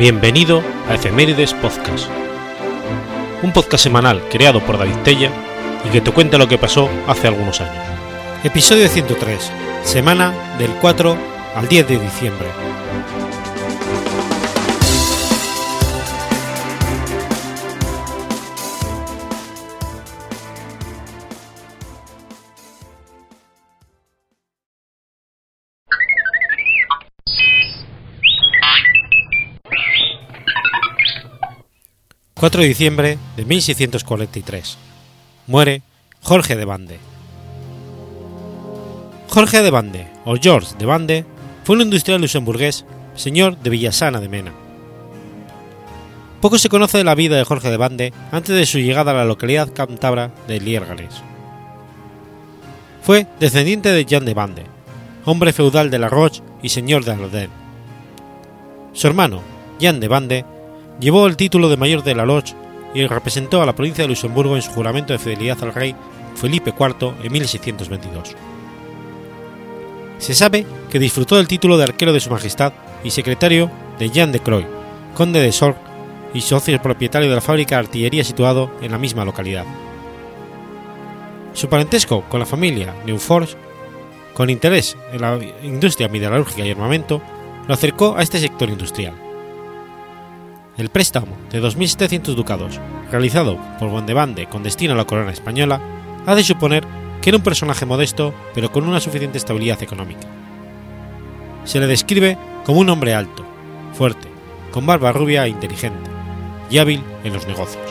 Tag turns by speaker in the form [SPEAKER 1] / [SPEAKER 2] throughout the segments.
[SPEAKER 1] Bienvenido a Efemérides Podcast, un podcast semanal creado por David Tella y que te cuenta lo que pasó hace algunos años. Episodio 103, semana del 4 al 10 de diciembre. 4 de diciembre de 1643. Muere Jorge de Bande. Jorge de Bande, o George de Bande, fue un industrial luxemburgués, señor de Villasana de Mena. Poco se conoce de la vida de Jorge de Bande antes de su llegada a la localidad cántabra de Lierganes. Fue descendiente de Jean de Bande, hombre feudal de la Roche y señor de Alodén. Su hermano, Jean de Bande, llevó el título de mayor de la Loge y representó a la provincia de Luxemburgo en su juramento de fidelidad al rey Felipe IV en 1622. Se sabe que disfrutó del título de arquero de su majestad y secretario de Jean de Croix, conde de Sorg y socio propietario de la fábrica de artillería situado en la misma localidad. Su parentesco con la familia Neuforge, con interés en la industria metalúrgica y armamento, lo acercó a este sector industrial. El préstamo de 2.700 ducados, realizado por Bondebande con destino a la corona española, ha de suponer que era un personaje modesto pero con una suficiente estabilidad económica. Se le describe como un hombre alto, fuerte, con barba rubia e inteligente, y hábil en los negocios.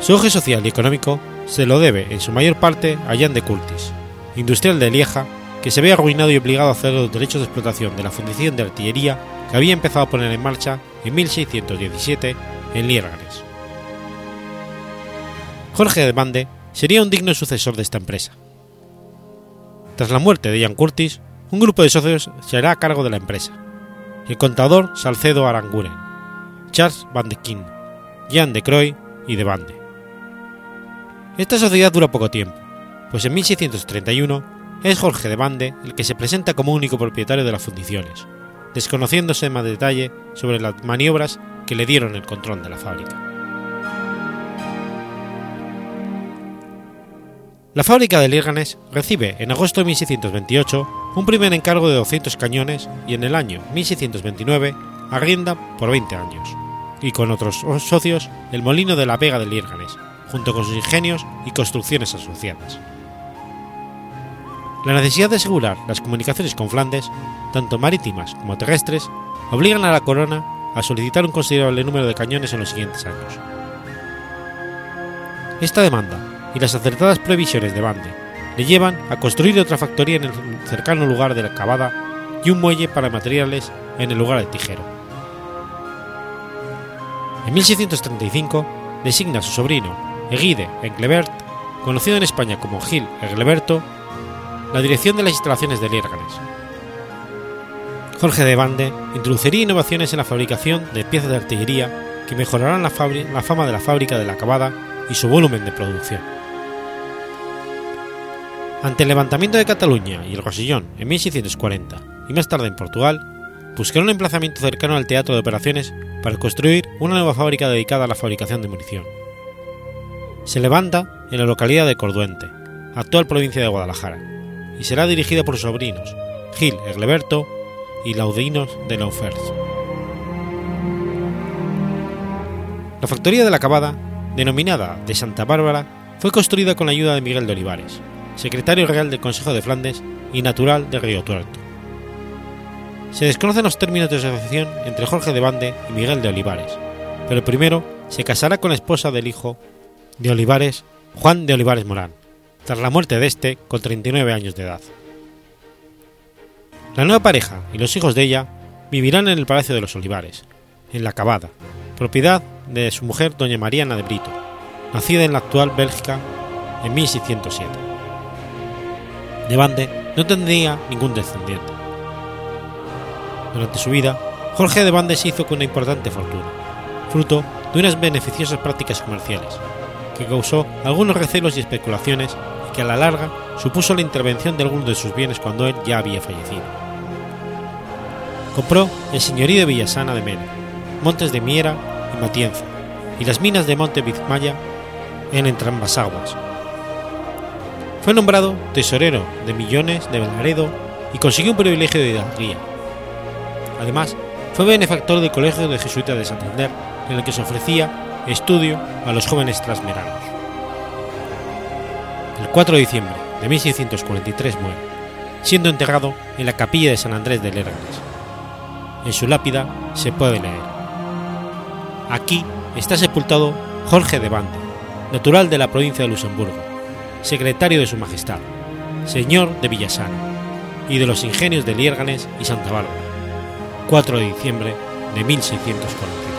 [SPEAKER 1] Su auge social y económico se lo debe en su mayor parte a Jan de Curtis, industrial de Lieja que se ve arruinado y obligado a ceder los derechos de explotación de la fundición de artillería que había empezado a poner en marcha en 1617 en Lierganes. Jorge de Bande sería un digno sucesor de esta empresa. Tras la muerte de Jan Curtis, un grupo de socios se hará a cargo de la empresa. El contador Salcedo Aranguren, Charles Van de King, Jan de Croy y de Bande. Esta sociedad dura poco tiempo, pues en 1631 es Jorge de Bande el que se presenta como único propietario de las fundiciones, desconociéndose más detalle sobre las maniobras que le dieron el control de la fábrica. La fábrica de Lierganes recibe en agosto de 1628 un primer encargo de 200 cañones y en el año 1629 arrienda por 20 años, y con otros socios el molino de la Vega de Lierganes, junto con sus ingenios y construcciones asociadas. La necesidad de asegurar las comunicaciones con Flandes, tanto marítimas como terrestres, obligan a la corona a solicitar un considerable número de cañones en los siguientes años. Esta demanda y las acertadas previsiones de Bande le llevan a construir otra factoría en el cercano lugar de la Cavada y un muelle para materiales en el lugar de Tijero. En 1635 designa a su sobrino Egide Englebert, conocido en España como Gil Egleberto, la dirección de las instalaciones de Lierganes. Jorge de Bande introduciría innovaciones en la fabricación de piezas de artillería que mejorarán la, fama de la fábrica de la acabada y su volumen de producción. Ante el levantamiento de Cataluña y el Rosillón en 1640 y más tarde en Portugal, buscaron un emplazamiento cercano al teatro de operaciones para construir una nueva fábrica dedicada a la fabricación de munición. Se levanta en la localidad de Corduente, actual provincia de Guadalajara, y será dirigida por sus sobrinos, Gil Egleberto y Laudinos de Laufers. La factoría de la Cabada, denominada de Santa Bárbara, fue construida con la ayuda de Miguel de Olivares, secretario real del Consejo de Flandes y natural de Río Tuerto. Se desconocen los términos de asociación entre Jorge de Bande y Miguel de Olivares, pero primero se casará con la esposa del hijo de Olivares, Juan de Olivares Morán, tras la muerte de este con 39 años de edad. La nueva pareja y los hijos de ella vivirán en el Palacio de los Olivares, en La Cabada, propiedad de su mujer doña Mariana de Brito, nacida en la actual Bélgica en 1607. De Bande no tendría ningún descendiente. Durante su vida, Jorge de Bande se hizo con una importante fortuna, fruto de unas beneficiosas prácticas comerciales, que causó algunos recelos y especulaciones que a la larga supuso la intervención de algunos de sus bienes cuando él ya había fallecido. compró el señorío de Villasana de Mena, Montes de Miera y Matienzo, y las minas de Monte Vizmaya en entrambas aguas. Fue nombrado tesorero de Millones de Belgaredo y consiguió un privilegio de hidalguía. Además, fue benefactor del Colegio de Jesuitas de Santander, en el que se ofrecía estudio a los jóvenes transmeranos. El 4 de diciembre de 1643 muere, siendo enterrado en la capilla de San Andrés de Lérganes. En su lápida se puede leer: Aquí está sepultado Jorge de Bande, natural de la provincia de Luxemburgo, secretario de Su Majestad, señor de Villasana y de los ingenios de Liérganes y Santa Bárbara, 4 de diciembre de 1643.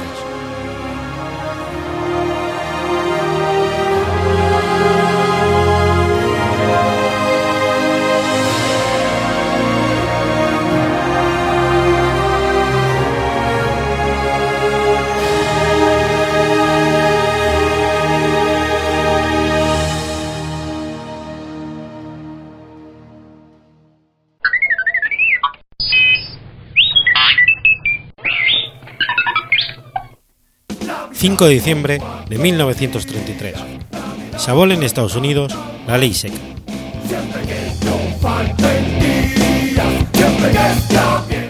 [SPEAKER 1] 5 de diciembre de 1933. Se abola en Estados Unidos la ley seca.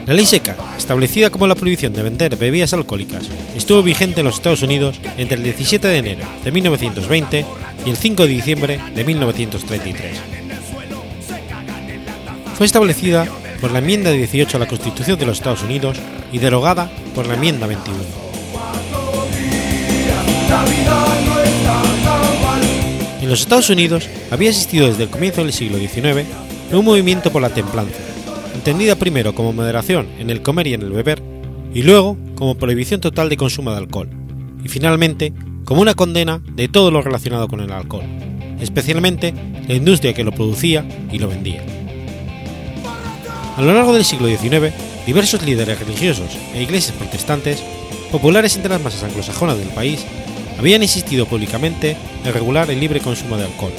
[SPEAKER 1] La ley seca, establecida como la prohibición de vender bebidas alcohólicas, estuvo vigente en los Estados Unidos entre el 17 de enero de 1920 y el 5 de diciembre de 1933. Fue establecida por la enmienda 18 a la Constitución de los Estados Unidos y derogada por la enmienda 21. En los Estados Unidos había existido desde el comienzo del siglo XIX un movimiento por la templanza, entendida primero como moderación en el comer y en el beber, y luego como prohibición total de consumo de alcohol, y finalmente como una condena de todo lo relacionado con el alcohol, especialmente la industria que lo producía y lo vendía. A lo largo del siglo XIX, diversos líderes religiosos e iglesias protestantes, populares entre las masas anglosajonas del país, habían insistido públicamente en regular el libre consumo de alcohol,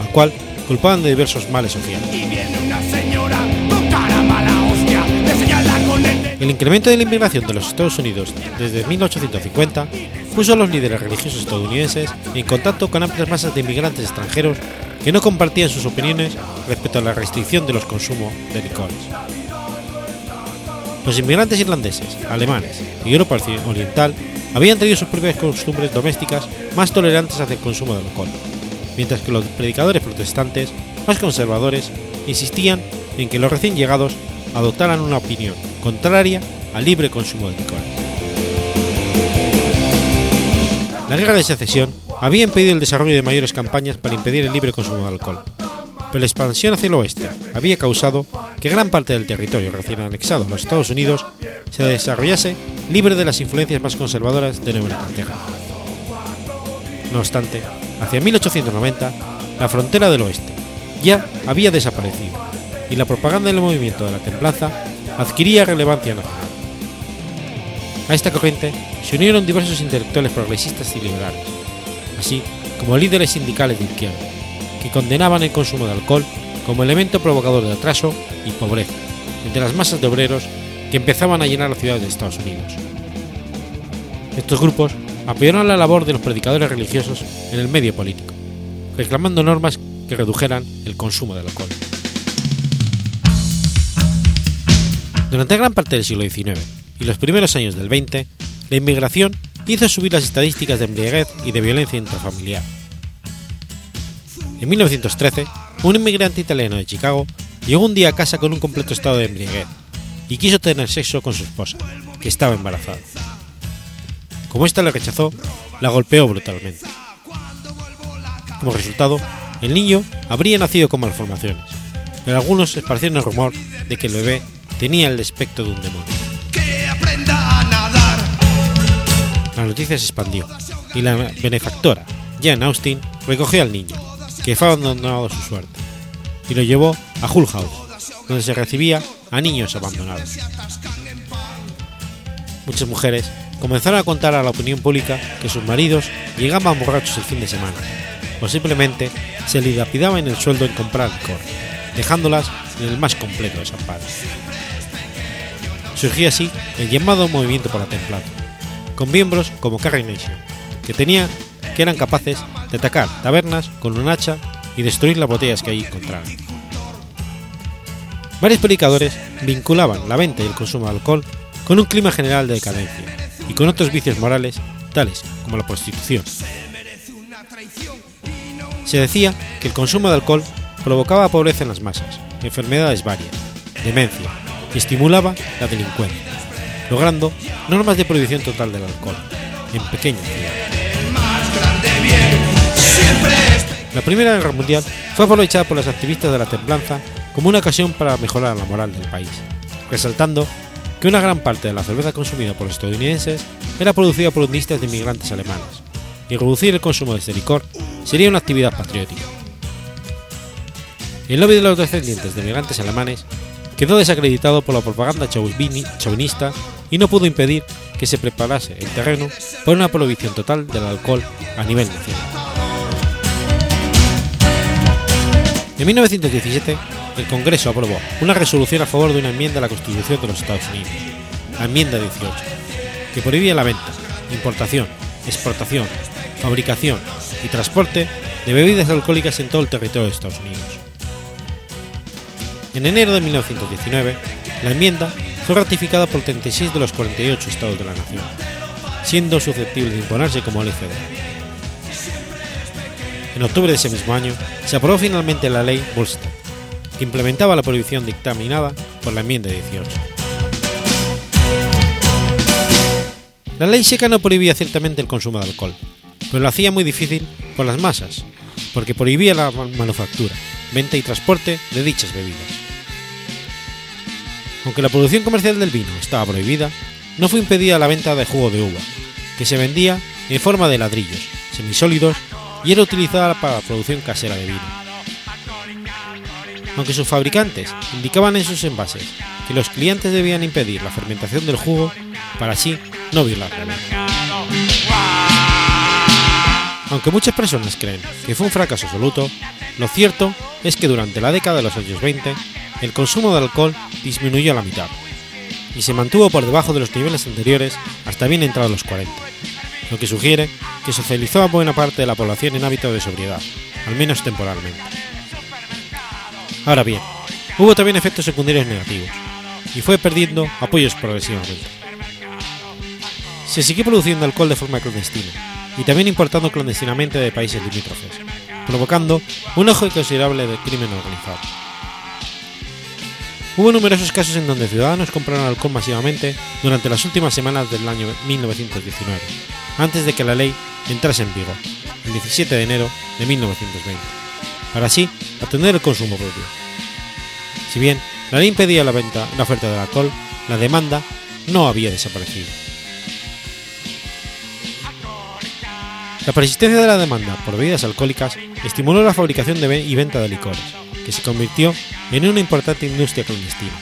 [SPEAKER 1] al cual culpaban de diversos males sociales. El incremento de la inmigración de los Estados Unidos desde 1850 puso a los líderes religiosos estadounidenses en contacto con amplias masas de inmigrantes extranjeros que no compartían sus opiniones respecto a la restricción de los consumos de licores. Los inmigrantes irlandeses, alemanes y Europa Oriental habían traído sus propias costumbres domésticas más tolerantes hacia el consumo de alcohol, mientras que los predicadores protestantes, más conservadores, insistían en que los recién llegados adoptaran una opinión contraria al libre consumo de licor. La guerra de secesión había impedido el desarrollo de mayores campañas para impedir el libre consumo de alcohol, pero la expansión hacia el oeste había causado que gran parte del territorio recién anexado a los Estados Unidos se desarrollase libre de las influencias más conservadoras de Nueva Inglaterra. No obstante, hacia 1890, la frontera del oeste ya había desaparecido y la propaganda del movimiento de la templanza adquiría relevancia nacional. A esta corriente se unieron diversos intelectuales progresistas y liberales, así como líderes sindicales de izquierda, que condenaban el consumo de alcohol como elemento provocador de atraso y pobreza entre las masas de obreros que empezaban a llenar las ciudades de Estados Unidos. Estos grupos apoyaron la labor de los predicadores religiosos en el medio político, reclamando normas que redujeran el consumo de alcohol. Durante gran parte del siglo XIX y los primeros años del XX, la inmigración hizo subir las estadísticas de embriaguez y de violencia intrafamiliar en 1913, un inmigrante italiano de Chicago llegó un día a casa con un completo estado de embriaguez y quiso tener sexo con su esposa, que estaba embarazada. Como ésta le rechazó, la golpeó brutalmente. Como resultado, el niño habría nacido con malformaciones, pero algunos esparcieron el rumor de que el bebé tenía el aspecto de un demonio. La noticia se expandió y la benefactora, Jan Austin, recogió al niño que fue abandonado a su suerte, y lo llevó a Hull House, donde se recibía a niños abandonados. Muchas mujeres comenzaron a contar a la opinión pública que sus maridos llegaban borrachos el fin de semana, o simplemente se dilapidaban el sueldo en comprar licor, dejándolas en el más completo desamparo. Surgía así el llamado Movimiento por la con miembros como Carrie Nation, que tenía que eran capaces de atacar tabernas con un hacha y destruir las botellas que allí encontraran. Varios predicadores vinculaban la venta y el consumo de alcohol con un clima general de decadencia y con otros vicios morales tales como la prostitución. Se decía que el consumo de alcohol provocaba pobreza en las masas, enfermedades varias, demencia y estimulaba la delincuencia, logrando normas de prohibición total del alcohol en pequeñas ciudades. La Primera Guerra Mundial fue aprovechada por los activistas de la templanza como una ocasión para mejorar la moral del país, resaltando que una gran parte de la cerveza consumida por los estadounidenses era producida por indígenas de inmigrantes alemanes, y reducir el consumo de este licor sería una actividad patriótica. El lobby de los descendientes de inmigrantes alemanes quedó desacreditado por la propaganda chauvinista y no pudo impedir que se preparase el terreno para una prohibición total del alcohol a nivel nacional. En 1917, el Congreso aprobó una resolución a favor de una enmienda a la Constitución de los Estados Unidos, la enmienda 18, que prohibía la venta, importación, exportación, fabricación y transporte de bebidas alcohólicas en todo el territorio de Estados Unidos. En enero de 1919, la enmienda fue ratificada por 36 de los 48 estados de la nación, siendo susceptible de imponerse como ley federal. En octubre de ese mismo año, se aprobó finalmente la ley Volstead, que implementaba la prohibición dictaminada por la enmienda 18. La ley seca no prohibía ciertamente el consumo de alcohol, pero lo hacía muy difícil por las masas, porque prohibía la manufactura, venta y transporte de dichas bebidas. Aunque la producción comercial del vino estaba prohibida, no fue impedida la venta de jugo de uva, que se vendía en forma de ladrillos, semisólidos y era utilizada para la producción casera de vino. Aunque sus fabricantes indicaban en sus envases que los clientes debían impedir la fermentación del jugo para así no violar la ley. Aunque muchas personas creen que fue un fracaso absoluto, lo cierto es que durante la década de los años 20 el consumo de alcohol disminuyó a la mitad y se mantuvo por debajo de los niveles anteriores hasta bien entrados los 40, lo que sugiere que socializó a buena parte de la población en hábito de sobriedad, al menos temporalmente. Ahora bien, hubo también efectos secundarios negativos, y fue perdiendo apoyos progresivamente. Se siguió produciendo alcohol de forma clandestina, y también importando clandestinamente de países limítrofes, provocando un ojo considerable de crimen organizado. Hubo numerosos casos en donde ciudadanos compraron alcohol masivamente durante las últimas semanas del año 1919, antes de que la ley entrase en vigor, el 17 de enero de 1920, para así atender el consumo propio. Si bien la ley impedía la venta, la oferta del alcohol, la demanda no había desaparecido. La persistencia de la demanda por bebidas alcohólicas estimuló la fabricación de y venta de licores, que se convirtió en una importante industria clandestina.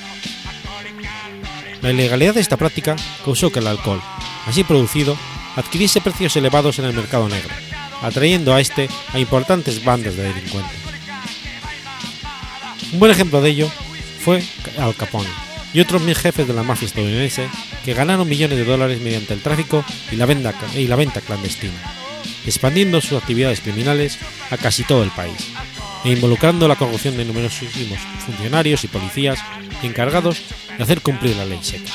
[SPEAKER 1] La ilegalidad de esta práctica causó que el alcohol, así producido, adquiriese precios elevados en el mercado negro, atrayendo a este a importantes bandas de delincuentes. Un buen ejemplo de ello fue Al Capone y otros mil jefes de la mafia estadounidense que ganaron millones de dólares mediante el tráfico y la venta, y la venta clandestina, expandiendo sus actividades criminales a casi todo el país e involucrando la corrupción de numerosos funcionarios y policías encargados de hacer cumplir la ley seca.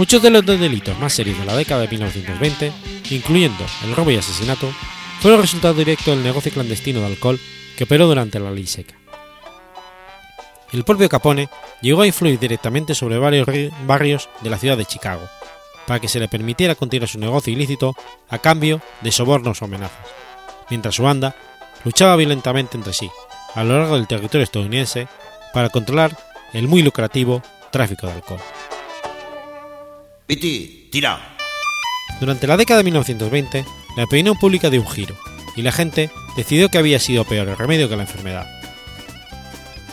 [SPEAKER 1] Muchos de los delitos más serios de la década de 1920, incluyendo el robo y asesinato, fueron resultado directo del negocio clandestino de alcohol que operó durante la ley seca. El propio Capone llegó a influir directamente sobre varios barrios de la ciudad de Chicago, para que se le permitiera continuar su negocio ilícito a cambio de sobornos o amenazas, mientras su banda luchaba violentamente entre sí, a lo largo del territorio estadounidense, para controlar el muy lucrativo tráfico de alcohol.
[SPEAKER 2] Tira.
[SPEAKER 1] Durante la década de 1920, la opinión pública dio un giro, y la gente decidió que había sido peor el remedio que la enfermedad.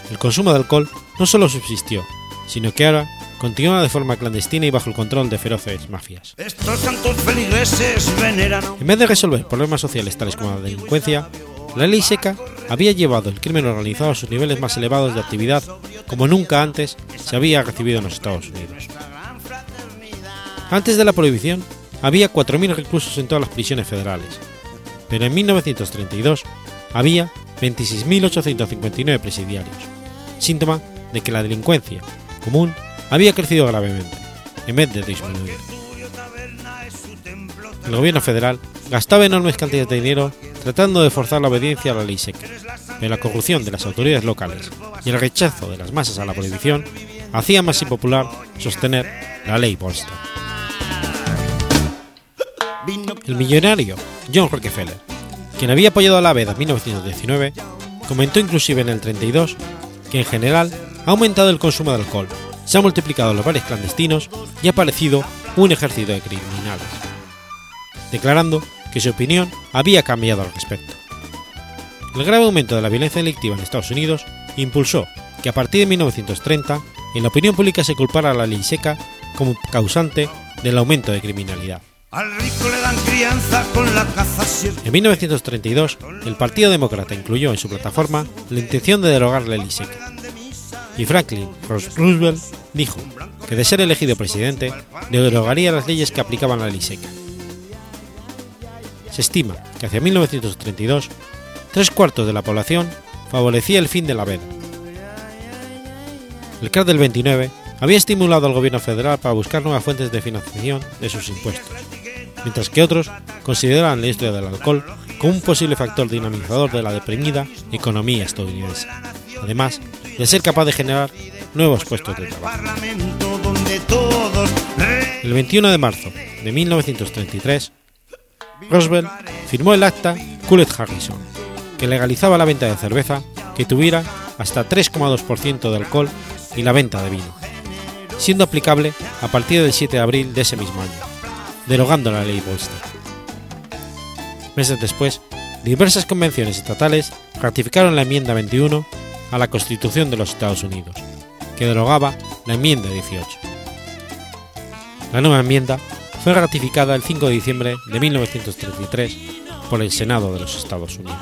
[SPEAKER 1] El consumo de alcohol no solo subsistió, sino que ahora continúa de forma clandestina y bajo el control de feroces mafias.
[SPEAKER 2] Estos santos feligreses veneran.
[SPEAKER 1] En vez de resolver problemas sociales tales como la delincuencia, la ley seca había llevado el crimen organizado a sus niveles más elevados de actividad como nunca antes se había recibido en los Estados Unidos. Antes de la prohibición, había 4.000 reclusos en todas las prisiones federales, pero en 1932 había 26.859 presidiarios, síntoma de que la delincuencia común había crecido gravemente, en vez de disminuir. El gobierno federal gastaba enormes cantidades de dinero tratando de forzar la obediencia a la ley seca, pero la corrupción de las autoridades locales y el rechazo de las masas a la prohibición hacía más impopular sostener la ley Volstead. El millonario John Rockefeller, quien había apoyado a la veda en 1919, comentó inclusive en el 32 que en general ha aumentado el consumo de alcohol, se han multiplicado los bares clandestinos y ha aparecido un ejército de criminales, declarando que su opinión había cambiado al respecto. El grave aumento de la violencia delictiva en Estados Unidos impulsó que a partir de 1930 en la opinión pública se culpara a la ley seca como causante del aumento de criminalidad. En 1932, el Partido Demócrata incluyó en su plataforma la intención de derogar la ley seca. Y Franklin Roosevelt dijo que de ser elegido presidente, derogaría las leyes que aplicaban la ley. Se estima que hacia 1932, tres cuartos de la población favorecía el fin de la veda. El crack del 29 había estimulado al gobierno federal para buscar nuevas fuentes de financiación de sus impuestos, mientras que otros consideraban la historia del alcohol como un posible factor dinamizador de la deprimida economía estadounidense, además de ser capaz de generar nuevos puestos de trabajo. El 21 de marzo de 1933, Roosevelt firmó el acta Coolidge-Harrison, que legalizaba la venta de cerveza que tuviera hasta 3,2% de alcohol y la venta de vino, siendo aplicable a partir del 7 de abril de ese mismo año, derogando la ley Volstead. Meses después, diversas convenciones estatales ratificaron la enmienda 21 a la Constitución de los Estados Unidos, que derogaba la enmienda 18. La nueva enmienda fue ratificada el 5 de diciembre de 1933 por el Senado de los Estados Unidos.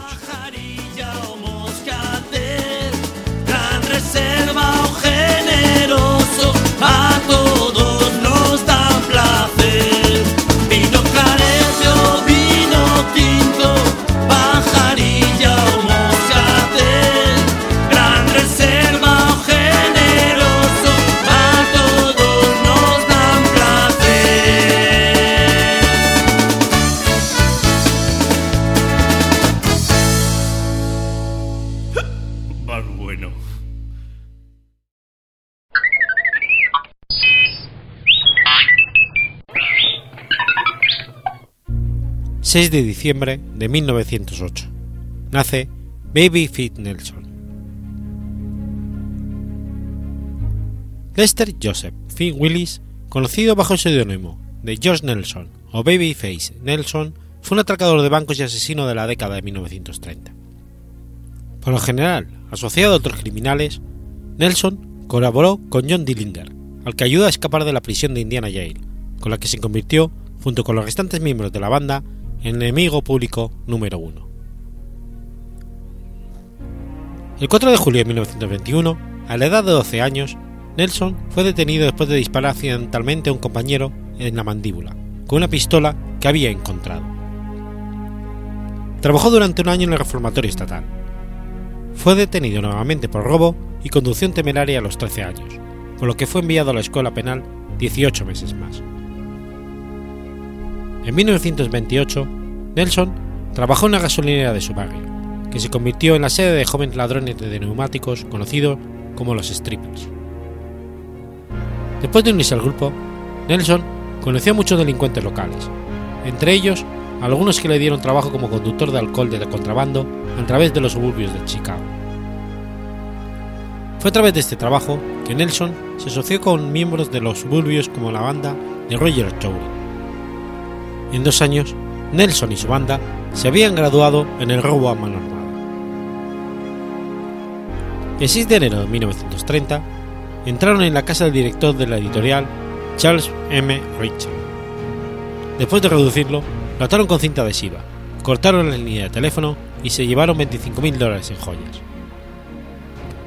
[SPEAKER 1] 6 de diciembre de 1908. Nace Baby Fit Nelson. Lester Joseph Finn Willis, conocido bajo el seudónimo de George Nelson o Babyface Nelson, fue un atracador de bancos y asesino de la década de 1930. Por lo general, asociado a otros criminales, Nelson colaboró con John Dillinger, al que ayudó a escapar de la prisión de Indiana Jail, con la que se convirtió, junto con los restantes miembros de la banda, enemigo público número uno. El 4 de julio de 1921, a la edad de 12 años, Nelson fue detenido después de disparar accidentalmente a un compañero en la mandíbula, con una pistola que había encontrado. Trabajó durante un año en el reformatorio estatal. Fue detenido nuevamente por robo y conducción temeraria a los 13 años, por lo que fue enviado a la escuela penal 18 meses más. En 1928, Nelson trabajó en una gasolinera de su barrio, que se convirtió en la sede de jóvenes ladrones de neumáticos conocidos como los strippers. Después de unirse al grupo, Nelson conoció a muchos delincuentes locales, entre ellos algunos que le dieron trabajo como conductor de alcohol de contrabando a través de los suburbios de Chicago. Fue a través de este trabajo que Nelson se asoció con miembros de los suburbios como la banda de Roger Chowry. En dos años, Nelson y su banda se habían graduado en el robo a mano armada. El 6 de enero de 1930, entraron en la casa del director de la editorial, Charles M. Richard. Después de reducirlo, lo ataron con cinta adhesiva, cortaron la línea de teléfono y se llevaron 25.000 dólares en joyas.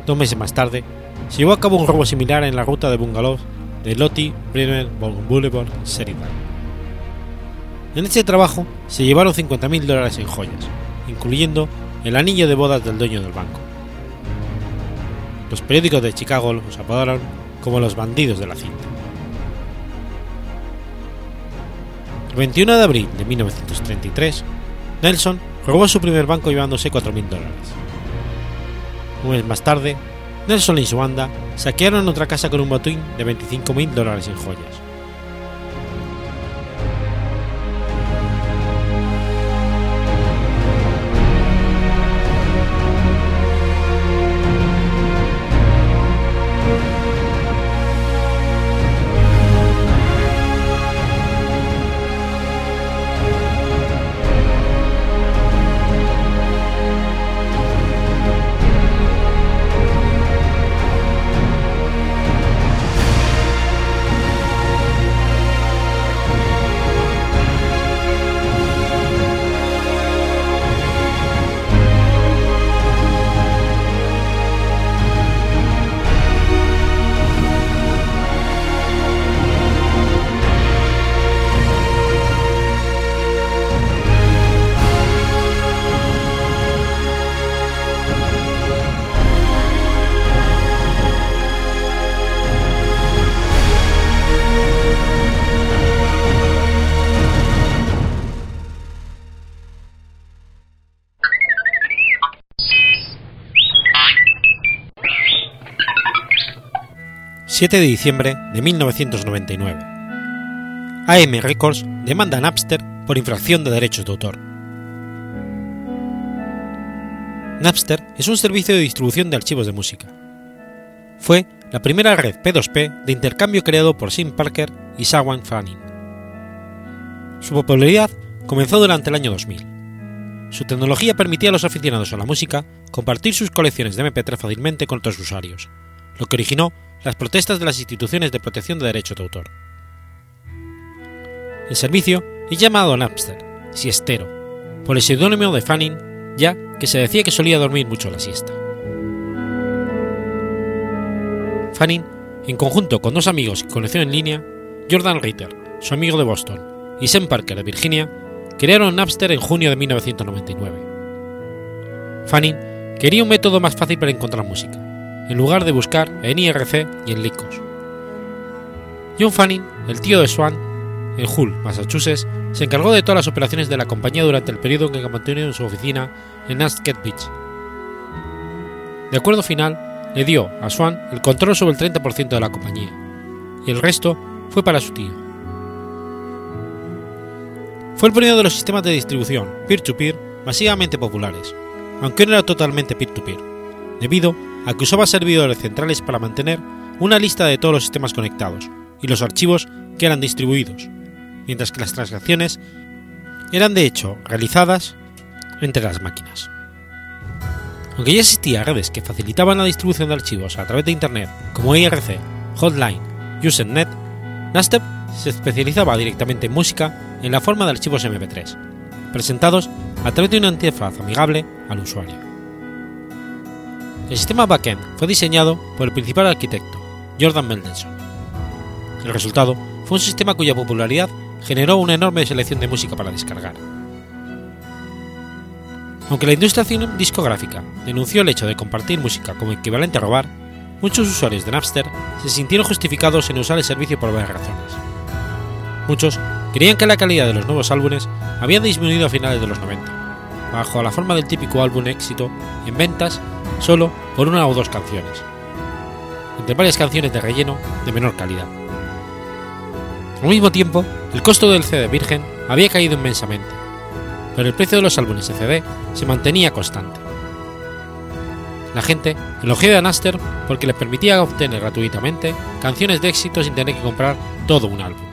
[SPEAKER 1] Dos meses más tarde, se llevó a cabo un robo similar en la ruta de bungalows de Lottie Bremer Boulevard, Sheridan. En este trabajo se llevaron 50.000 dólares en joyas, incluyendo el anillo de bodas del dueño del banco. Los periódicos de Chicago los apodaron como los bandidos de la cinta. El 21 de abril de 1933, Nelson robó su primer banco llevándose 4.000 dólares. Un mes más tarde, Nelson y su banda saquearon otra casa con un botín de 25.000 dólares en joyas. 7 de diciembre de 1999. AM Records demanda a Napster por infracción de derechos de autor. Napster es un servicio de distribución de archivos de música. Fue la primera red P2P de intercambio creado por Sim Parker y Sawan Fanning. Su popularidad comenzó durante el año 2000. Su tecnología permitía a los aficionados a la música compartir sus colecciones de MP3 fácilmente con otros usuarios, lo que originó las protestas de las instituciones de protección de derechos de autor. El servicio es llamado Napster, siestero, por el seudónimo de Fanning, ya que se decía que solía dormir mucho la siesta. Fanning, en conjunto con dos amigos que conoció en línea, Jordan Ritter, su amigo de Boston, y Sam Parker de Virginia, crearon Napster en junio de 1999. Fanning quería un método más fácil para encontrar música, en lugar de buscar en IRC y en Lycos. John Fanning, el tío de Swan, en Hull, Massachusetts, se encargó de todas las operaciones de la compañía durante el periodo en que mantuvo en su oficina en Asket Beach. De acuerdo final, le dio a Swan el control sobre el 30% de la compañía, y el resto fue para su tío. Fue el primero de los sistemas de distribución peer-to-peer masivamente populares, aunque no era totalmente peer-to-peer, debido a que usaba servidores centrales para mantener una lista de todos los sistemas conectados y los archivos que eran distribuidos, mientras que las transacciones eran de hecho realizadas entre las máquinas. Aunque ya existían redes que facilitaban la distribución de archivos a través de Internet, como IRC, Hotline y Usenet, Napster se especializaba directamente en música en la forma de archivos MP3, presentados a través de una interfaz amigable al usuario. El sistema backend fue diseñado por el principal arquitecto, Jordan Mendelssohn. El resultado fue un sistema cuya popularidad generó una enorme selección de música para descargar. Aunque la industria discográfica denunció el hecho de compartir música como equivalente a robar, muchos usuarios de Napster se sintieron justificados en usar el servicio por varias razones. Muchos creían que la calidad de los nuevos álbumes había disminuido a finales de los 90, bajo la forma del típico álbum éxito en ventas solo por una o dos canciones, entre varias canciones de relleno de menor calidad. Al mismo tiempo, el costo del CD virgen había caído inmensamente, pero el precio de los álbumes de CD se mantenía constante. La gente elogió a Naster porque le permitía obtener gratuitamente canciones de éxito sin tener que comprar todo un álbum.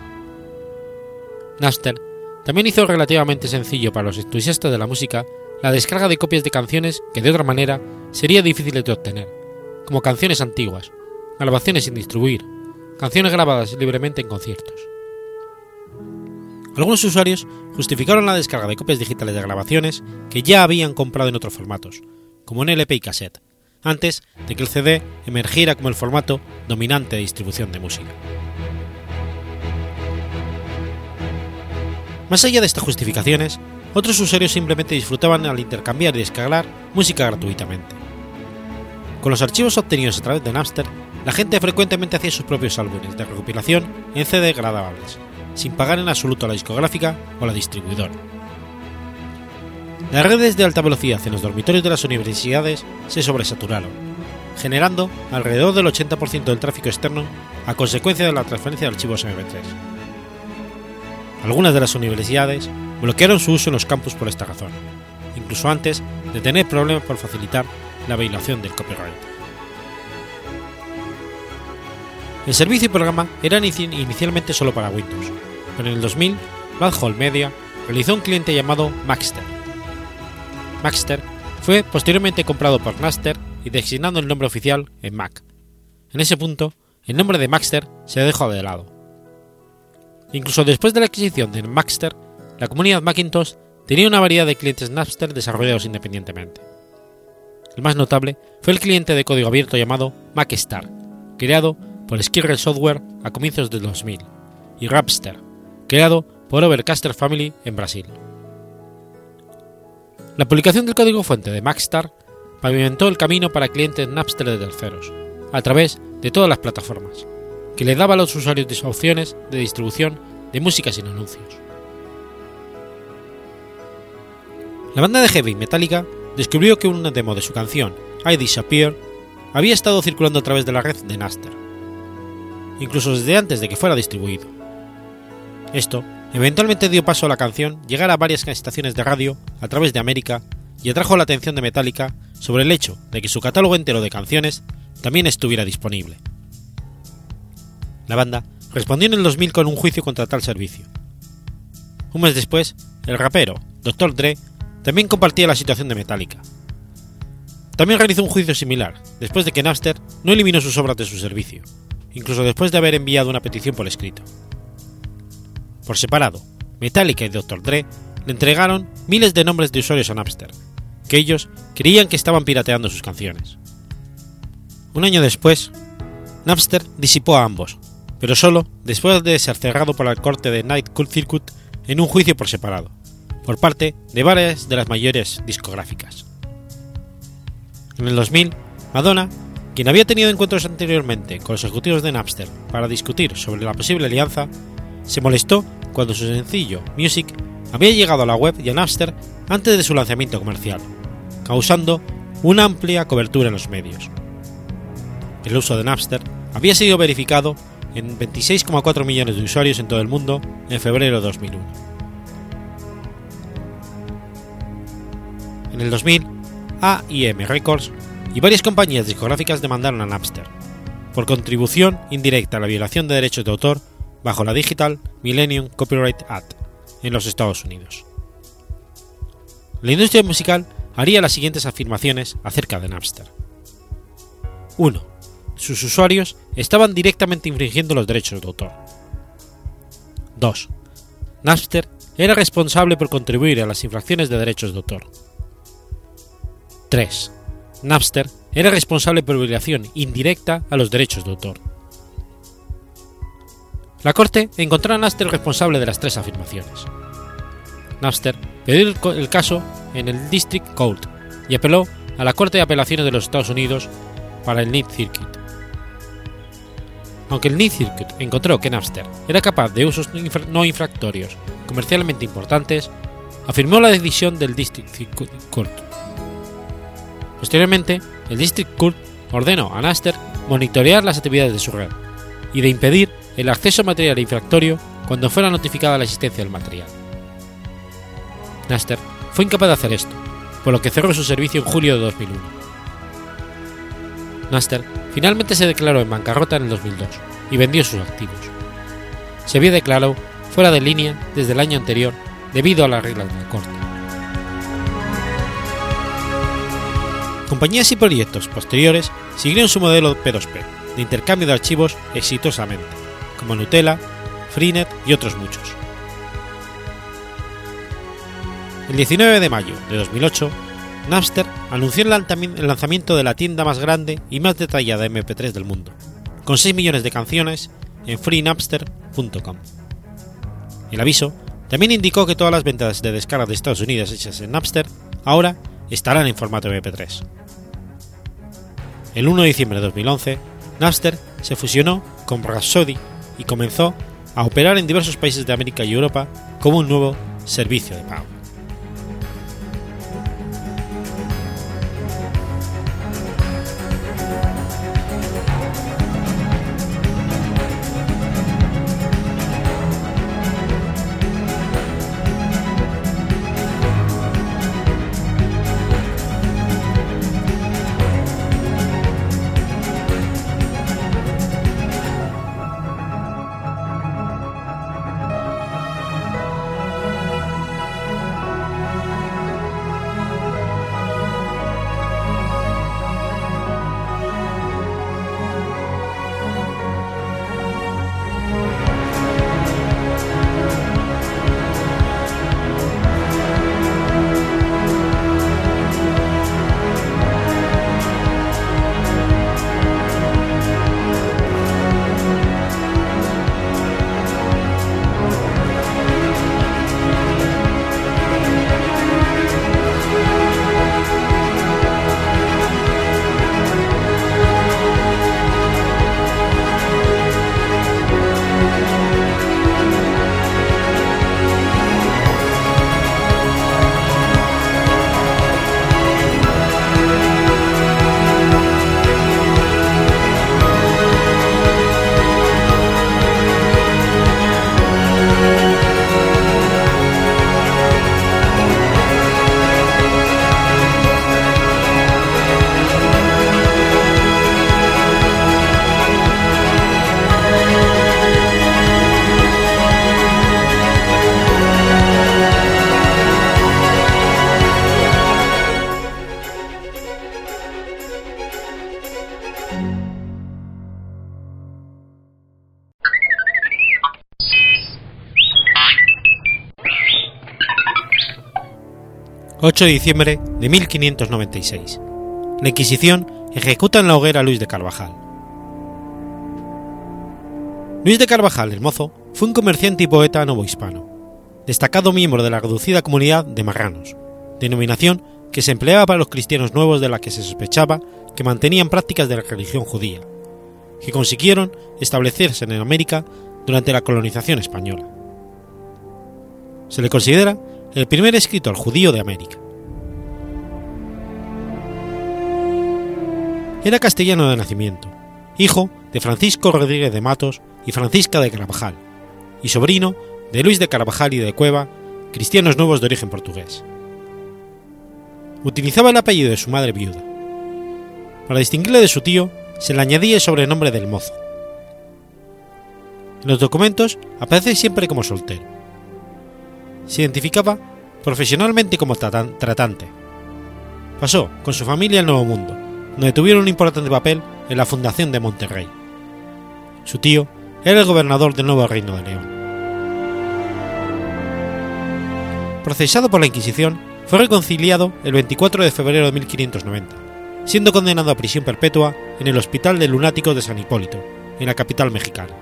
[SPEAKER 1] Naster también hizo relativamente sencillo para los entusiastas de la música la descarga de copias de canciones que de otra manera sería difícil de obtener, como canciones antiguas, grabaciones sin distribuir, canciones grabadas libremente en conciertos. Algunos usuarios justificaron la descarga de copias digitales de grabaciones que ya habían comprado en otros formatos, como en LP y cassette, antes de que el CD emergiera como el formato dominante de distribución de música. Más allá de estas justificaciones, otros usuarios simplemente disfrutaban al intercambiar y descargar música gratuitamente. Con los archivos obtenidos a través de Napster, la gente frecuentemente hacía sus propios álbumes de recopilación en CD gradables, sin pagar en absoluto a la discográfica o a la distribuidora. Las redes de alta velocidad en los dormitorios de las universidades se sobresaturaron, generando alrededor del 80% del tráfico externo a consecuencia de la transferencia de archivos MP3. Algunas de las universidades bloquearon su uso en los campus por esta razón, incluso antes de tener problemas por facilitar la violación del copyright. El servicio y programa eran inicialmente solo para Windows, pero en el 2000 Hole Media realizó un cliente llamado Maxter. Maxter fue posteriormente comprado por Napster y designando el nombre oficial en Mac. En ese punto, el nombre de Maxter se dejó de lado. Incluso después de la adquisición de Maxter, la comunidad Macintosh tenía una variedad de clientes Napster desarrollados independientemente. El más notable fue el cliente de código abierto llamado MacStar, creado por Skirrel Software a comienzos del 2000, y Rapster, creado por Overcaster Family en Brasil. La publicación del código fuente de MacStar pavimentó el camino para clientes Napster de terceros, a través de todas las plataformas, que le daba a los usuarios opciones de distribución de música sin anuncios. La banda de heavy Metallica descubrió que una demo de su canción I Disappear había estado circulando a través de la red de Napster, incluso desde antes de que fuera distribuido. Esto eventualmente dio paso a la canción llegar a varias estaciones de radio a través de América y atrajo la atención de Metallica sobre el hecho de que su catálogo entero de canciones también estuviera disponible. La banda respondió en el 2000 con un juicio contra tal servicio. Un mes después, el rapero Dr. Dre también compartía la situación de Metallica. También realizó un juicio similar, después de que Napster no eliminó sus obras de su servicio, incluso después de haber enviado una petición por escrito. Por separado, Metallica y Dr. Dre le entregaron miles de nombres de usuarios a Napster, que ellos creían que estaban pirateando sus canciones. Un año después, Napster disipó a ambos, pero solo después de ser cerrado por la corte de Night Cool Circuit en un juicio por separado, por parte de varias de las mayores discográficas. En el 2000, Madonna, quien había tenido encuentros anteriormente con los ejecutivos de Napster para discutir sobre la posible alianza, se molestó cuando su sencillo Music había llegado a la web y a Napster antes de su lanzamiento comercial, causando una amplia cobertura en los medios. El uso de Napster había sido verificado en 26,4 millones de usuarios en todo el mundo en febrero de 2001. En el 2000, AIM Records y varias compañías discográficas demandaron a Napster por contribución indirecta a la violación de derechos de autor bajo la Digital Millennium Copyright Act en los Estados Unidos. La industria musical haría las siguientes afirmaciones acerca de Napster. 1. Sus usuarios estaban directamente infringiendo los derechos de autor. 2. Napster era responsable por contribuir a las infracciones de derechos de autor. 3. Napster era responsable por violación indirecta a los derechos de autor. La Corte encontró a Napster responsable de las tres afirmaciones. Napster pidió el caso en el District Court y apeló a la Corte de Apelaciones de los Estados Unidos para el Ninth Circuit. Aunque el Circuit encontró que Napster era capaz de usos no infractorios comercialmente importantes, afirmó la decisión del District Court Posteriormente, el District Court ordenó a Napster monitorear las actividades de su red y de impedir el acceso a material infractorio cuando fuera notificada la existencia del material. Napster fue incapaz de hacer esto, por lo que cerró su servicio en julio de 2001. Napster finalmente se declaró en bancarrota en el 2002 y vendió sus activos. Se había declarado fuera de línea desde el año anterior debido a las reglas de la Corte. Compañías y proyectos posteriores siguieron su modelo P2P de intercambio de archivos exitosamente, como Nutella, Freenet y otros muchos. El 19 de mayo de 2008, Napster anunció el lanzamiento de la tienda más grande y más detallada de MP3 del mundo, con 6 millones de canciones en freenapster.com. El aviso también indicó que todas las ventas de descarga de Estados Unidos hechas en Napster ahora estarán en formato MP3. El 1 de diciembre de 2011, Napster se fusionó con Rhapsody y comenzó a operar en diversos países de América y Europa como un nuevo servicio de pago. 8 de diciembre de 1596. La Inquisición ejecuta en la hoguera a Luis de Carvajal. Luis de Carvajal el Mozo fue un comerciante y poeta novohispano, destacado miembro de la reducida comunidad de marranos, denominación que se empleaba para los cristianos nuevos de la que se sospechaba que mantenían prácticas de la religión judía, que consiguieron establecerse en América durante la colonización española. Se le considera el primer escritor judío de América. Era castellano de nacimiento, hijo de Francisco Rodríguez de Matos y Francisca de Carvajal, y sobrino de Luis de Carvajal y de Cueva, cristianos nuevos de origen portugués. Utilizaba el apellido de su madre viuda. Para distinguirle de su tío, se le añadía el sobrenombre del mozo. En los documentos aparece siempre como soltero se identificaba profesionalmente como tratante. Pasó con su familia al Nuevo Mundo, donde tuvieron un importante papel en la fundación de Monterrey. Su tío era el gobernador del nuevo Reino de León. Procesado por la Inquisición, fue reconciliado el 24 de febrero de 1590, siendo condenado a prisión perpetua en el Hospital de Lunáticos de San Hipólito, en la capital mexicana.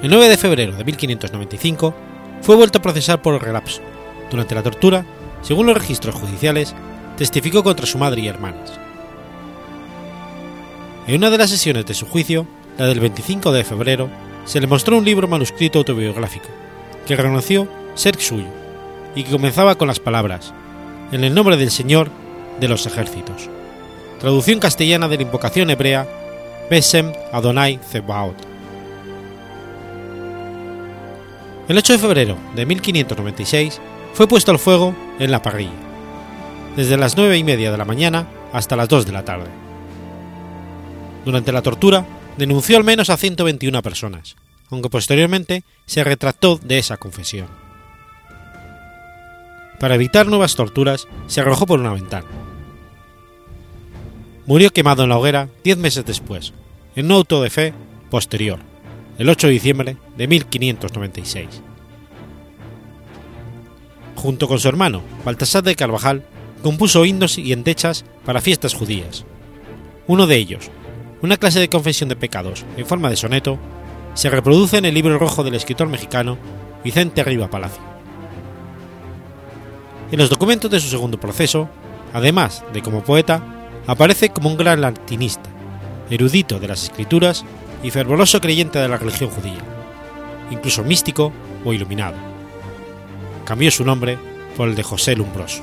[SPEAKER 1] El 9 de febrero de 1595 fue vuelto a procesar por relapso. Durante la tortura, según los registros judiciales, testificó contra su madre y hermanas. En una de las sesiones de su juicio, la del 25 de febrero, se le mostró un libro manuscrito autobiográfico, que reconoció ser suyo, y que comenzaba con las palabras, en el nombre del Señor de los ejércitos, traducción castellana de la invocación hebrea, Besem Adonai Zebaot. El 8 de febrero de 1596 fue puesto al fuego en la parrilla, desde las nueve y media de la mañana hasta las 2 de la tarde. Durante la tortura denunció al menos a 121 personas, aunque posteriormente se retractó de esa confesión. Para evitar nuevas torturas, se arrojó por una ventana. Murió quemado en la hoguera diez meses después, en un auto de fe posterior, el 8 de diciembre de 1596. junto con su hermano Baltasar de Carvajal, compuso himnos y endechas para fiestas judías. Uno de ellos, una clase de confesión de pecados en forma de soneto, se reproduce en el libro rojo del escritor mexicano Vicente Arriba Palacio. En los documentos de su segundo proceso, además de como poeta, aparece como un gran latinista, erudito de las escrituras y fervoroso creyente de la religión judía, incluso místico o iluminado. Cambió su nombre por el de José Lumbroso.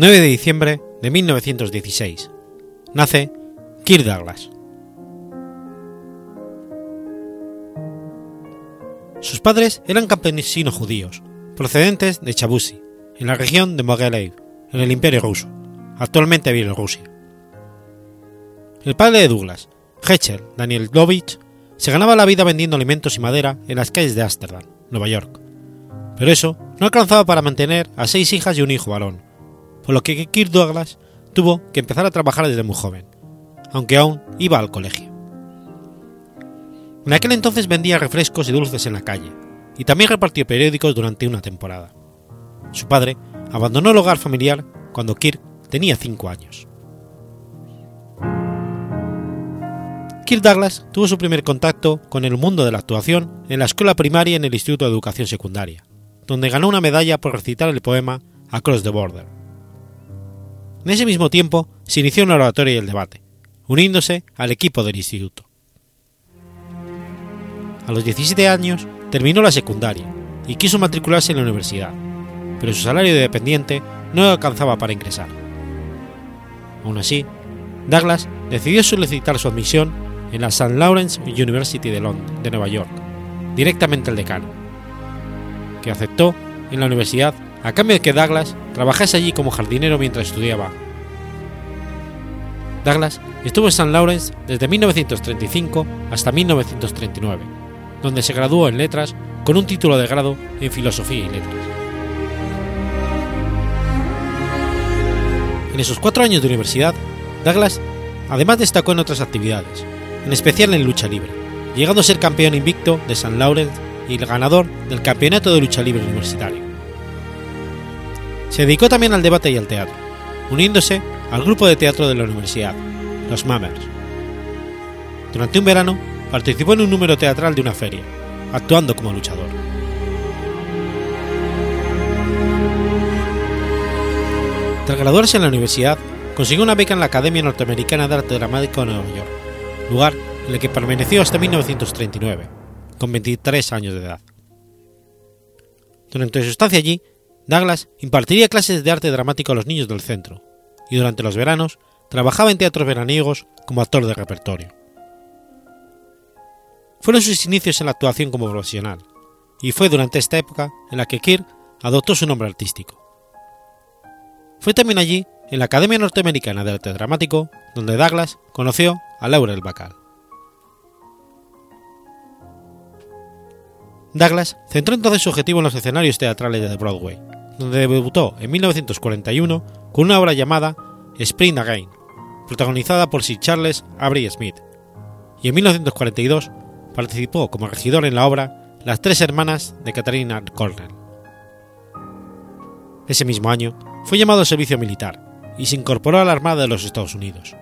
[SPEAKER 1] 9 de diciembre de 1916. Nace Kirk Douglas. Sus padres eran campesinos judíos, procedentes de Chabusi, en la región de Mogilev, en el Imperio ruso, actualmente Bielorrusia. El padre de Douglas, Hecher Daniel Lovich, se ganaba la vida vendiendo alimentos y madera en las calles de Ámsterdam, Nueva York. Pero eso no alcanzaba para mantener a seis hijas y un hijo varón, por lo que Kirk Douglas tuvo que empezar a trabajar desde muy joven, aunque aún iba al colegio. En aquel entonces vendía refrescos y dulces en la calle, y también repartió periódicos durante una temporada. Su padre abandonó el hogar familiar cuando Kirk tenía 5 años. Kirk Douglas tuvo su primer contacto con el mundo de la actuación en la escuela primaria en el Instituto de Educación Secundaria, donde ganó una medalla por recitar el poema Across the Border. En ese mismo tiempo se inició la oratoria y el debate, uniéndose al equipo del instituto. A los 17 años terminó la secundaria y quiso matricularse en la universidad, pero su salario de dependiente no alcanzaba para ingresar. Aún así, Douglas decidió solicitar su admisión en la St. Lawrence University de, Londres, de Nueva York, directamente al decano, que aceptó en la universidad a cambio de que Douglas trabajase allí como jardinero mientras estudiaba. Douglas estuvo en St. Lawrence desde 1935 hasta 1939, donde se graduó en letras con un título de grado en filosofía y letras. En esos cuatro años de universidad, Douglas además destacó en otras actividades, en especial en lucha libre, llegando a ser campeón invicto de St. Lawrence y el ganador del Campeonato de Lucha Libre Universitario. Se dedicó también al debate y al teatro, uniéndose al grupo de teatro de la universidad, los Mammers. Durante un verano participó en un número teatral de una feria, actuando como luchador. Tras graduarse en la universidad, consiguió una beca en la Academia Norteamericana de Arte Dramático de Nueva York, lugar en el que permaneció hasta 1939, con 23 años de edad. Durante su estancia allí, Douglas impartiría clases de arte dramático a los niños del centro, y durante los veranos trabajaba en teatros veraniegos como actor de repertorio. Fueron sus inicios en la actuación como profesional, y fue durante esta época en la que Kirk adoptó su nombre artístico. Fue también allí, en la Academia Norteamericana de Arte Dramático, donde Douglas conoció a Laurel Bacall. Douglas centró entonces su objetivo en los escenarios teatrales de Broadway, donde debutó en 1941 con una obra llamada Spring Again, protagonizada por Sir Charles Avery Smith, y en 1942 participó como regidor en la obra Las tres hermanas de Catherine Cornell. Ese mismo año fue llamado al servicio militar y se incorporó a la Armada de los Estados Unidos,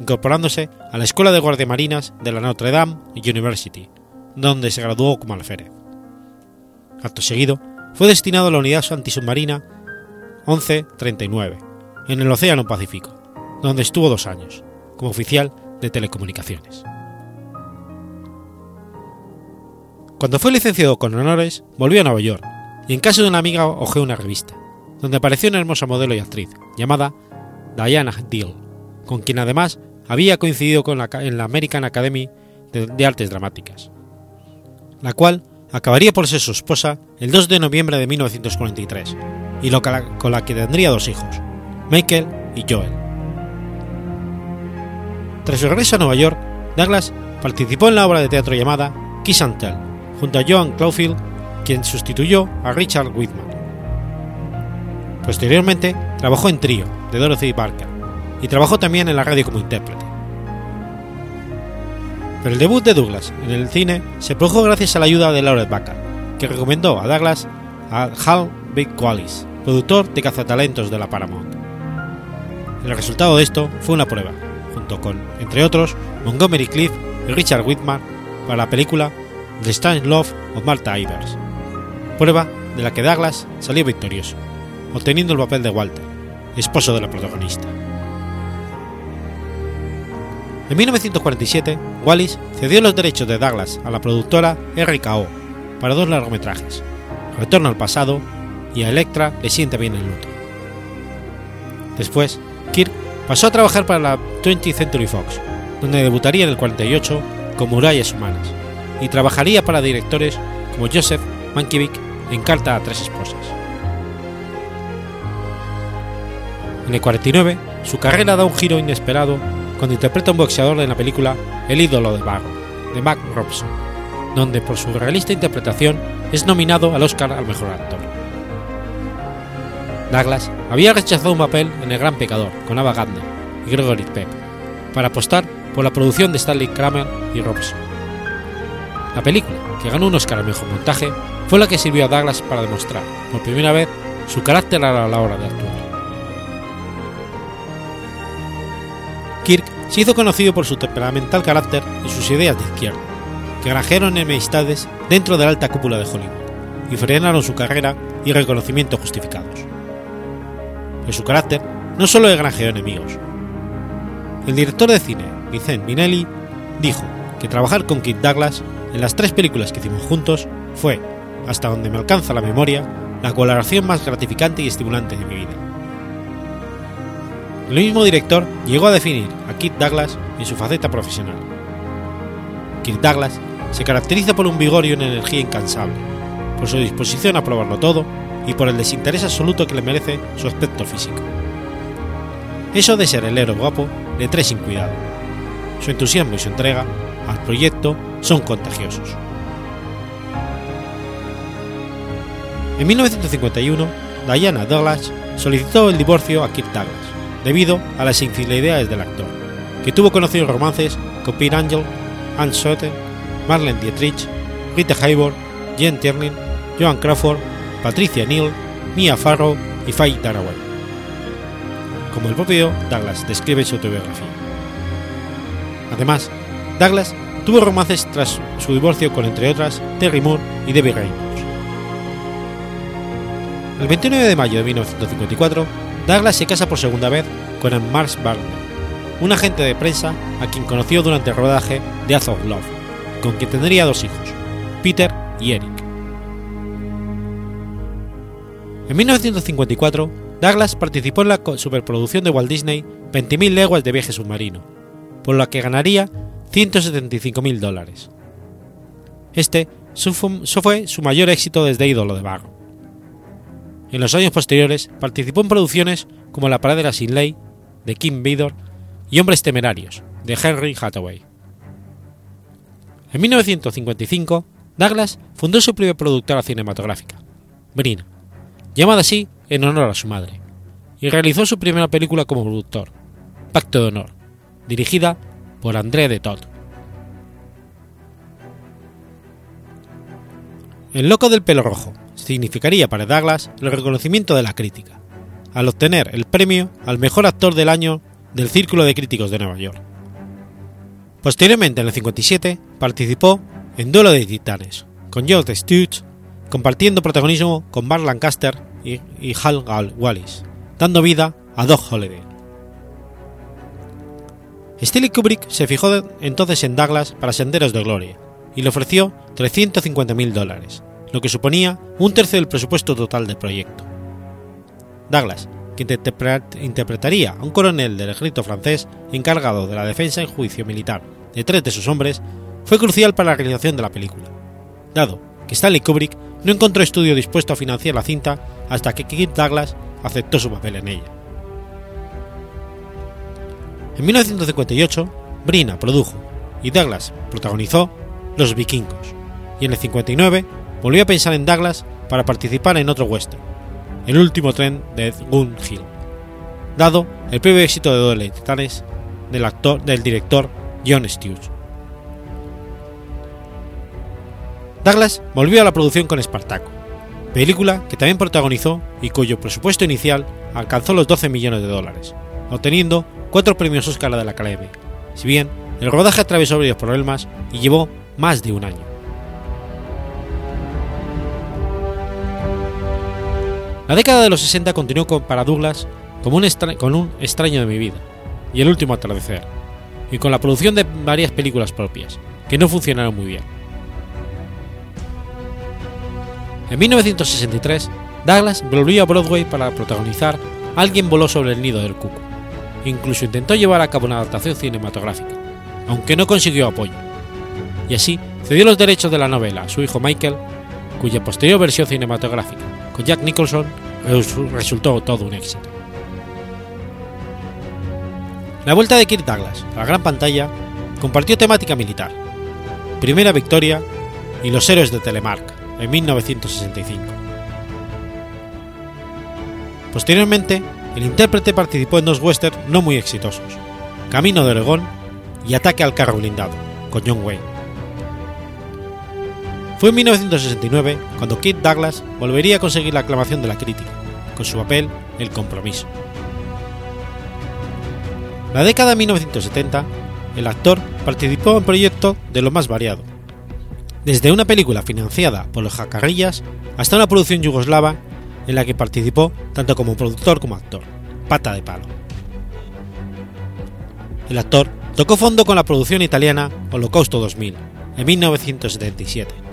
[SPEAKER 1] incorporándose a la Escuela de Guardiamarinas de la Notre Dame University, donde se graduó como alférez. Acto seguido, fue destinado a la unidad antisubmarina 1139, en el Océano Pacífico, donde estuvo dos años, como oficial de telecomunicaciones. Cuando fue licenciado con honores, volvió a Nueva York y en casa de una amiga hojeó una revista, donde apareció una hermosa modelo y actriz llamada Diana Deal, con quien además había coincidido con la, en la American Academy de, de Artes Dramáticas, la cual acabaría por ser su esposa el 2 de noviembre de 1943 y con la que tendría dos hijos, Michael y Joel. Tras su regreso a Nueva York, Douglas participó en la obra de teatro llamada Kiss and Tell, junto a Joan Clawfield, quien sustituyó a Richard Whitman. Posteriormente, trabajó en Trío, de Dorothy Parker, y trabajó también en la radio como intérprete. Pero el debut de Douglas en el cine se produjo gracias a la ayuda de Laurel Bacall, que recomendó a Douglas a Hal Big Wallis, productor de cazatalentos de la Paramount. El resultado de esto fue una prueba, junto con, entre otros, Montgomery Cliff y Richard Whitman, para la película The Strange Love of Martha Ivers, prueba de la que Douglas salió victorioso, obteniendo el papel de Walter, esposo de la protagonista. En 1947, Wallis cedió los derechos de Douglas a la productora RKO para dos largometrajes, Retorno al pasado y a Electra le siente bien el luto. Después, Kirk pasó a trabajar para la 20th Century Fox, donde debutaría en el 48 con Murallas Humanas, y trabajaría para directores como Joseph Mankiewicz en Carta a tres esposas. En el 49, su carrera da un giro inesperado cuando interpreta un boxeador en la película El ídolo de barro, de Mac Robson, donde por su realista interpretación es nominado al Oscar al mejor actor. Douglas había rechazado un papel en El Gran Pecador con Ava Gardner y Gregory Peck para apostar por la producción de Stanley Kramer y Robson. La película, que ganó un Oscar al mejor montaje, fue la que sirvió a Douglas para demostrar, por primera vez, su carácter a la hora de actuar. Kirk se hizo conocido por su temperamental carácter y sus ideas de izquierda, que granjearon enemistades dentro de la alta cúpula de Hollywood y frenaron su carrera y reconocimiento justificados. En su carácter no solo granjeó enemigos. El director de cine, Vincent Minelli, dijo que trabajar con Kirk Douglas en las tres películas que hicimos juntos fue, hasta donde me alcanza la memoria, la colaboración más gratificante y estimulante de mi vida. El mismo director llegó a definir a Kirk Douglas en su faceta profesional. Kirk Douglas se caracteriza por un vigor y una energía incansable, por su disposición a probarlo todo y por el desinterés absoluto que le merece su aspecto físico. Eso de ser el héroe guapo le trae sin cuidado. Su entusiasmo y su entrega al proyecto son contagiosos. En 1951, Diana Douglas solicitó el divorcio a Kirk Douglas debido a las infidelidades del actor, que tuvo conocidos romances con Pete Angel, Anne Soten, Marlene Dietrich, Rita Hayworth, Jen Tierney, Joan Crawford, Patricia Neal, Mia Farrow y Faye Dunaway. Como el propio Douglas describe su autobiografía. Además, Douglas tuvo romances tras su divorcio con, entre otras, Terry Moore y Debbie Reynolds. El 29 de mayo de 1954, Douglas se casa por segunda vez con Mars Barner, un agente de prensa a quien conoció durante el rodaje de Ath of Love, con quien tendría dos hijos, Peter y Eric. En 1954, Douglas participó en la superproducción de Walt Disney 20.000 leguas de viaje submarino, por la que ganaría 175.000 dólares. Este fue su mayor éxito desde ídolo de vago. En los años posteriores participó en producciones como La paradera sin ley, de Kim Vidor, y Hombres temerarios, de Henry Hathaway. En 1955, Douglas fundó su propia productora cinematográfica, Brin, llamada así en honor a su madre, y realizó su primera película como productor, Pacto de Honor, dirigida por André de Todd. El loco del pelo rojo significaría para Douglas el reconocimiento de la crítica, al obtener el premio al mejor actor del año del Círculo de Críticos de Nueva York. Posteriormente, en el 57, participó en Duelo de Titanes, con George Stutz, compartiendo protagonismo con Bart Lancaster y, Hal Wallis, dando vida a Doc Holliday. Stanley Kubrick se fijó entonces en Douglas para Senderos de Gloria y le ofreció 350.000 dólares, lo que suponía un tercio del presupuesto total del proyecto. Douglas, que interpretaría a un coronel del ejército francés encargado de la defensa en juicio militar de tres de sus hombres, fue crucial para la realización de la película, dado que Stanley Kubrick no encontró estudio dispuesto a financiar la cinta hasta que Kirk Douglas aceptó su papel en ella. En 1958, Brina produjo y Douglas protagonizó Los Vikingos, y en el 59 volvió a pensar en Douglas para participar en otro western, El último tren de Gun Hill, dado el previo éxito de Duele Titanes del actor del director John Stewart. Douglas volvió a la producción con Espartaco, película que también protagonizó y cuyo presupuesto inicial alcanzó los 12 millones de dólares, obteniendo cuatro premios Oscar de la Academia, si bien el rodaje atravesó varios problemas y llevó más de un año. La década de los 60 continuó para Douglas como con un extraño de mi vida y el último atardecer, y con la producción de varias películas propias, que no funcionaron muy bien en 1963, Douglas volvió a Broadway para protagonizar Alguien voló sobre el nido del cuco. Incluso intentó llevar a cabo una adaptación cinematográfica, aunque no consiguió apoyo. Y así cedió los derechos de la novela a su hijo Michael, cuya posterior versión cinematográfica, con Jack Nicholson, resultó todo un éxito. La vuelta de Kirk Douglas a la gran pantalla compartió temática militar, primera victoria y los héroes de Telemark, en 1965. Posteriormente, el intérprete participó en dos westerns no muy exitosos, Camino de Oregón y Ataque al carro blindado, con John Wayne. Fue en 1969 cuando Kit Douglas volvería a conseguir la aclamación de la crítica, con su papel El compromiso. La década de 1970, el actor participó en proyectos de lo más variado, desde una película financiada por los jacarrillas hasta una producción yugoslava en la que participó tanto como productor como actor, Pata de Palo. El actor tocó fondo con la producción italiana Holocausto 2000 en 1977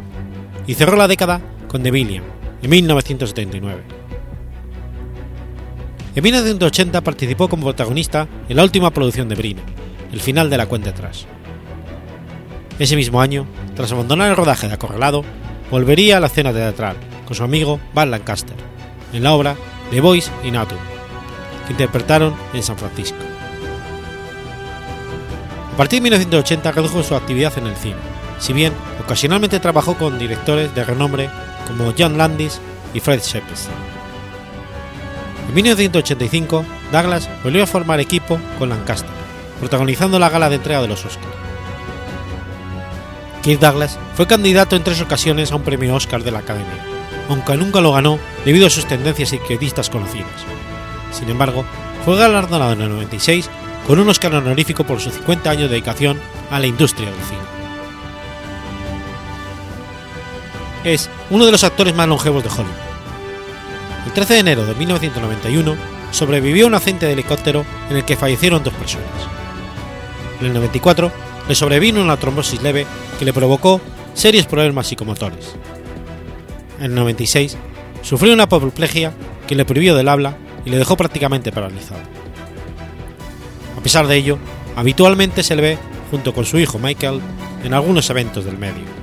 [SPEAKER 1] y cerró la década con The Billion en 1979. En 1980 participó como protagonista en la última producción de Brina, El final de la cuenta atrás. Ese mismo año, tras abandonar el rodaje de Acorralado, volvería a la escena teatral con su amigo Van Lancaster, en la obra The Boys in Autumn, que interpretaron en San Francisco. A partir de 1980 redujo su actividad en el cine, si bien ocasionalmente trabajó con directores de renombre como John Landis y Fred Shepard. En 1985, Douglas volvió a formar equipo con Lancaster, protagonizando la gala de entrega de los Oscars. Kirk Douglas fue candidato en tres ocasiones a un premio Oscar de la Academia, aunque nunca lo ganó debido a sus tendencias izquierdistas conocidas. Sin embargo, fue galardonado en el 96 con un Oscar honorífico por sus 50 años de dedicación a la industria del cine. Es uno de los actores más longevos de Hollywood. El 13 de enero de 1991 sobrevivió un accidente de helicóptero en el que fallecieron dos personas. En el 94 le sobrevino una trombosis leve que le provocó serios problemas psicomotores. En el 96 sufrió una apoplejía que le prohibió del habla y le dejó prácticamente paralizado. A pesar de ello, habitualmente se le ve junto con su hijo Michael en algunos eventos del medio.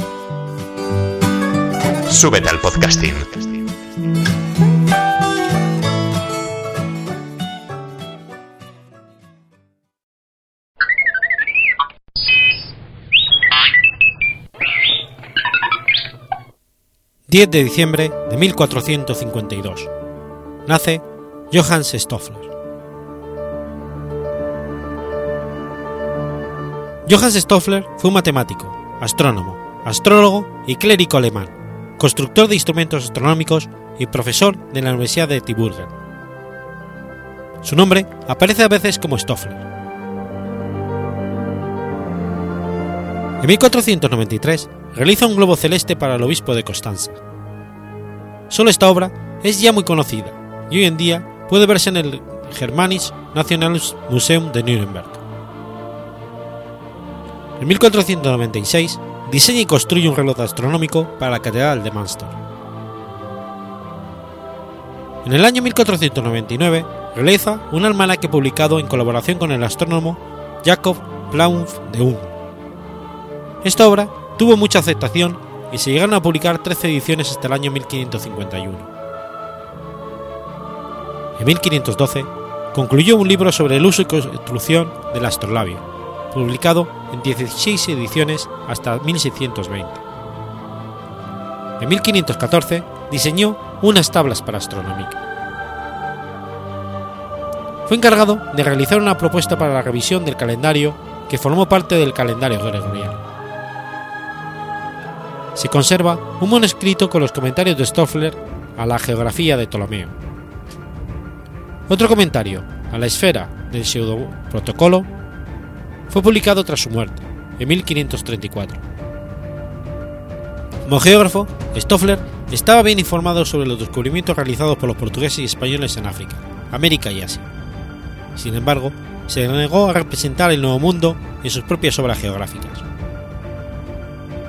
[SPEAKER 3] Súbete al podcasting.
[SPEAKER 1] ...10 de diciembre de 1452... ...nace Johannes Stoffler. Johannes Stoffler fue un matemático, astrónomo, astrólogo y clérigo alemán constructor de instrumentos astronómicos y profesor de la Universidad de Tübingen. Su nombre aparece a veces como Stoffler. En 1493 realiza un globo celeste para el obispo de Constanza. Solo esta obra es ya muy conocida y hoy en día puede verse en el Germanisches Museum de Nuremberg. En 1496 diseña y construye un reloj astronómico para la Catedral de Münster. En el año 1499 realiza un almanaque publicado en colaboración con el astrónomo Jacob Plaumf de Ulm. Esta obra tuvo mucha aceptación y se llegaron a publicar 13 ediciones hasta el año 1551. En 1512 concluyó un libro sobre el uso y construcción del astrolabio, publicado en 16 ediciones hasta 1620. En 1514 diseñó unas tablas para astronómica. Fue encargado de realizar una propuesta para la revisión del calendario que formó parte del calendario gregoriano. Se conserva un manuscrito con los comentarios de Stoffler a la geografía de Ptolomeo. Otro comentario a la esfera del pseudo protocolo fue publicado tras su muerte, en 1534. Como geógrafo, Stoffler estaba bien informado sobre los descubrimientos realizados por los portugueses y españoles en África, América y Asia. Sin embargo, se negó a representar el Nuevo Mundo en sus propias obras geográficas.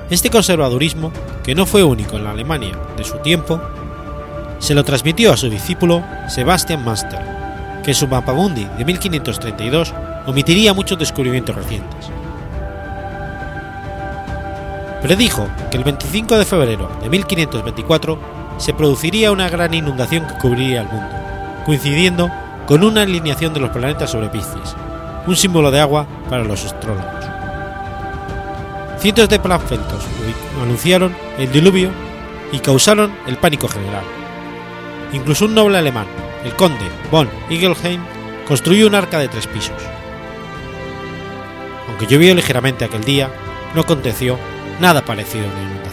[SPEAKER 1] Este conservadurismo, que no fue único en la Alemania de su tiempo, se lo transmitió a su discípulo Sebastian Master, que su Mapamundi de 1532 omitiría muchos descubrimientos recientes. Predijo que el 25 de febrero de 1524 se produciría una gran inundación que cubriría el mundo, coincidiendo con una alineación de los planetas sobre Piscis, un símbolo de agua para los astrólogos. Cientos de panfletos anunciaron el diluvio y causaron el pánico general. Incluso un noble alemán, el conde von Igelheim, construyó un arca de tres pisos. Aunque llovió ligeramente aquel día, no aconteció nada parecido a una inundación.